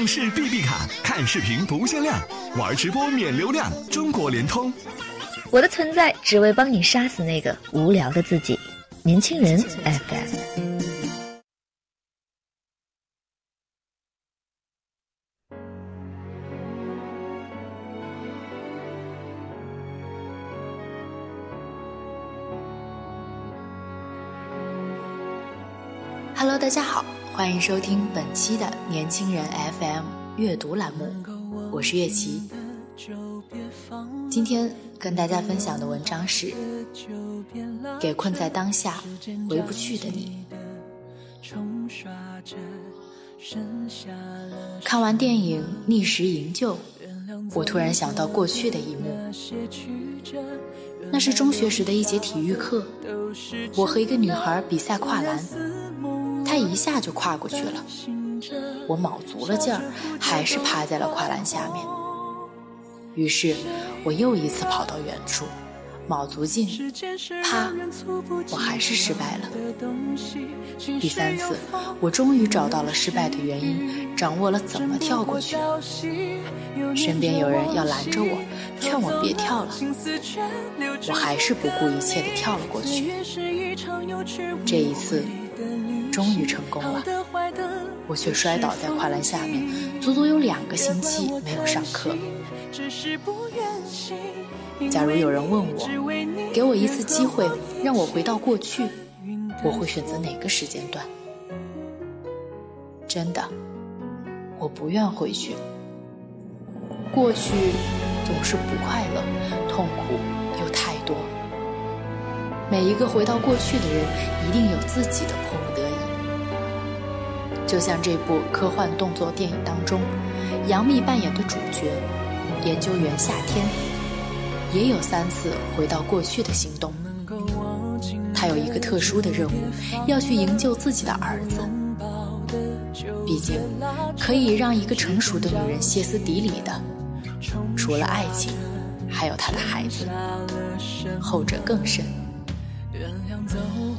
上市 BB 卡，看视频不限量，玩直播免流量。中国联通。我的存在只为帮你杀死那个无聊的自己。年轻人 FM。Hello，大家好，欢迎收听本期的年轻人 FM 阅读栏目，我是月琪。今天跟大家分享的文章是《给困在当下回不去的你》。看完电影《逆时营救》，我突然想到过去的一幕，那是中学时的一节体育课，我和一个女孩比赛跨栏。他一下就跨过去了，我卯足了劲儿，还是趴在了跨栏下面。于是，我又一次跑到远处，卯足劲，啪，我还是失败了。第三次，我终于找到了失败的原因，掌握了怎么跳过去。身边有人要拦着我，劝我别跳了，我还是不顾一切的跳了过去。这一次。终于成功了，我却摔倒在跨栏下面，足足有两个星期没有上课。假如有人问我，给我一次机会让我回到过去，我会选择哪个时间段？真的，我不愿回去。过去总是不快乐，痛苦又太多。每一个回到过去的人，一定有自己的迫不得已。就像这部科幻动作电影当中，杨幂扮演的主角研究员夏天，也有三次回到过去的行动。他有一个特殊的任务，要去营救自己的儿子。毕竟，可以让一个成熟的女人歇斯底里的，除了爱情，还有她的孩子，后者更甚。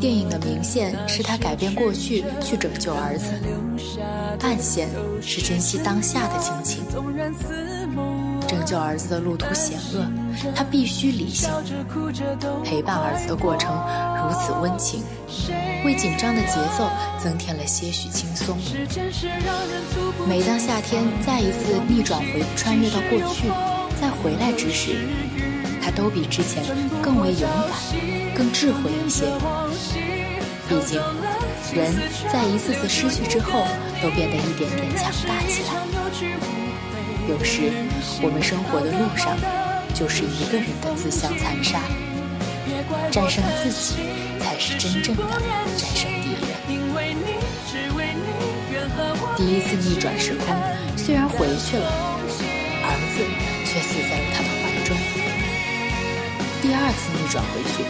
电影的明线是他改变过去去拯救儿子，暗线是珍惜当下的亲情。拯救儿子的路途险恶，他必须理性。陪伴儿子的过程如此温情，为紧张的节奏增添了些许轻松。每当夏天再一次逆转回穿越到过去，再回来之时，他都比之前更为勇敢。更智慧一些。毕竟，人在一次次失去之后，都变得一点点强大起来。有时，我们生活的路上，就是一个人的自相残杀。战胜自己，才是真正的战胜敌人。第一次逆转时空，虽然回去了，儿子却死在了他的怀中。第二次逆转回去。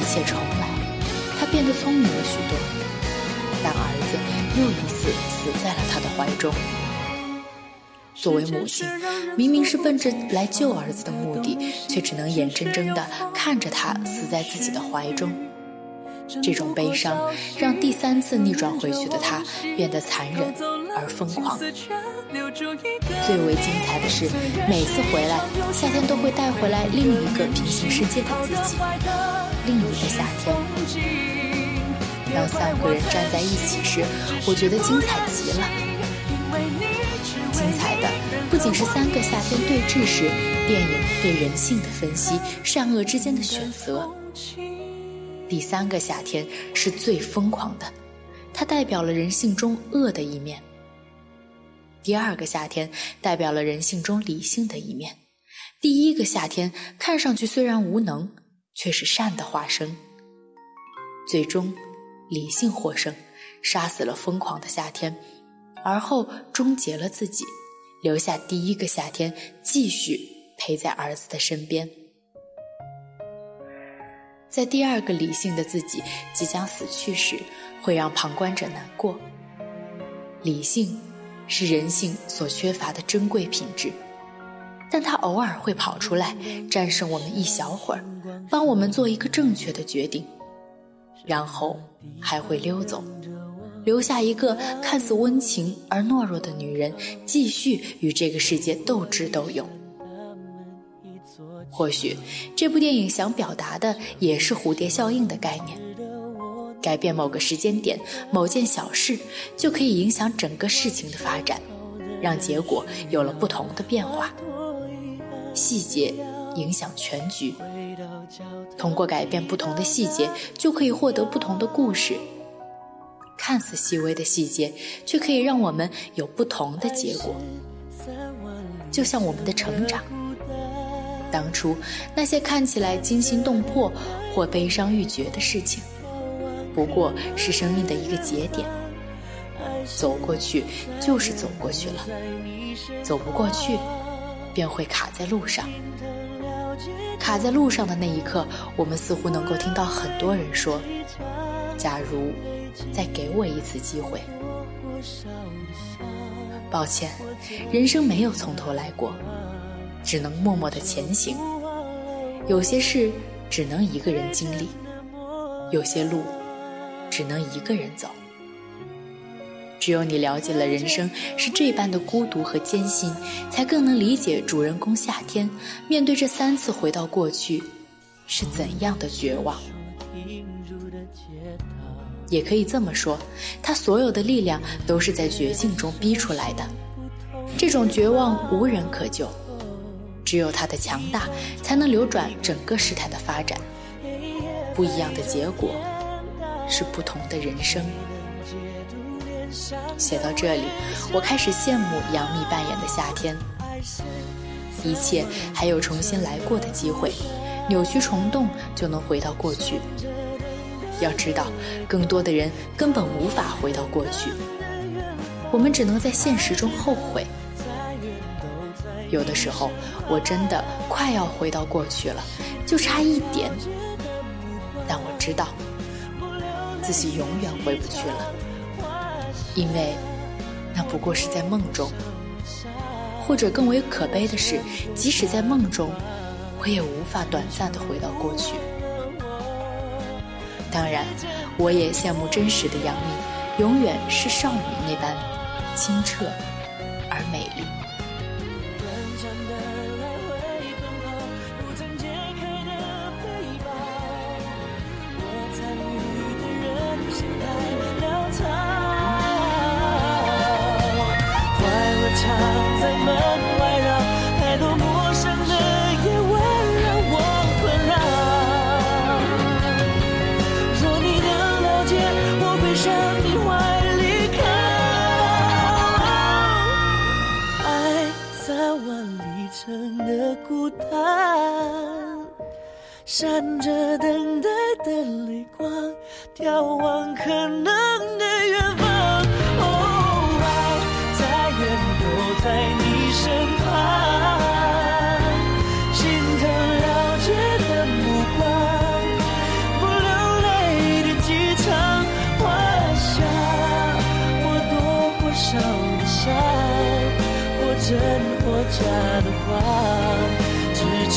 一切重来，他变得聪明了许多，但儿子又一次死在了他的怀中。作为母亲，明明是奔着来救儿子的目的，却只能眼睁睁地看着他死在自己的怀中。这种悲伤让第三次逆转回去的他变得残忍而疯狂。最为精彩的是，每次回来，夏天都会带回来另一个平行世界的自己。另一个夏天，当三个人站在一起时，我觉得精彩极了。精彩的不仅是三个夏天对峙时电影对人性的分析、善恶之间的选择。第三个夏天是最疯狂的，它代表了人性中恶的一面。第二个夏天代表了人性中理性的一面。第一个夏天看上去虽然无能。却是善的化身。最终，理性获胜，杀死了疯狂的夏天，而后终结了自己，留下第一个夏天，继续陪在儿子的身边。在第二个理性的自己即将死去时，会让旁观者难过。理性是人性所缺乏的珍贵品质。但它偶尔会跑出来，战胜我们一小会儿，帮我们做一个正确的决定，然后还会溜走。留下一个看似温情而懦弱的女人，继续与这个世界斗智斗勇。或许这部电影想表达的也是蝴蝶效应的概念，改变某个时间点、某件小事，就可以影响整个事情的发展，让结果有了不同的变化。细节影响全局，通过改变不同的细节，就可以获得不同的故事。看似细微的细节，却可以让我们有不同的结果。就像我们的成长，当初那些看起来惊心动魄或悲伤欲绝的事情，不过是生命的一个节点。走过去就是走过去了，走不过去，便会卡在路上。卡在路上的那一刻，我们似乎能够听到很多人说：“假如。”再给我一次机会。抱歉，人生没有从头来过，只能默默的前行。有些事只能一个人经历，有些路只能一个人走。只有你了解了人生是这般的孤独和艰辛，才更能理解主人公夏天面对这三次回到过去是怎样的绝望。也可以这么说，他所有的力量都是在绝境中逼出来的。这种绝望无人可救，只有他的强大才能扭转整个事态的发展。不一样的结果，是不同的人生。写到这里，我开始羡慕杨幂扮演的夏天。一切还有重新来过的机会，扭曲虫洞就能回到过去。要知道，更多的人根本无法回到过去，我们只能在现实中后悔。有的时候，我真的快要回到过去了，就差一点。但我知道，自己永远回不去了，因为那不过是在梦中。或者更为可悲的是，即使在梦中，我也无法短暂的回到过去。当然，我也羡慕真实的杨幂，永远是少女那般清澈而美丽。三万里程的孤单闪着等待的泪光，眺望可能的远方。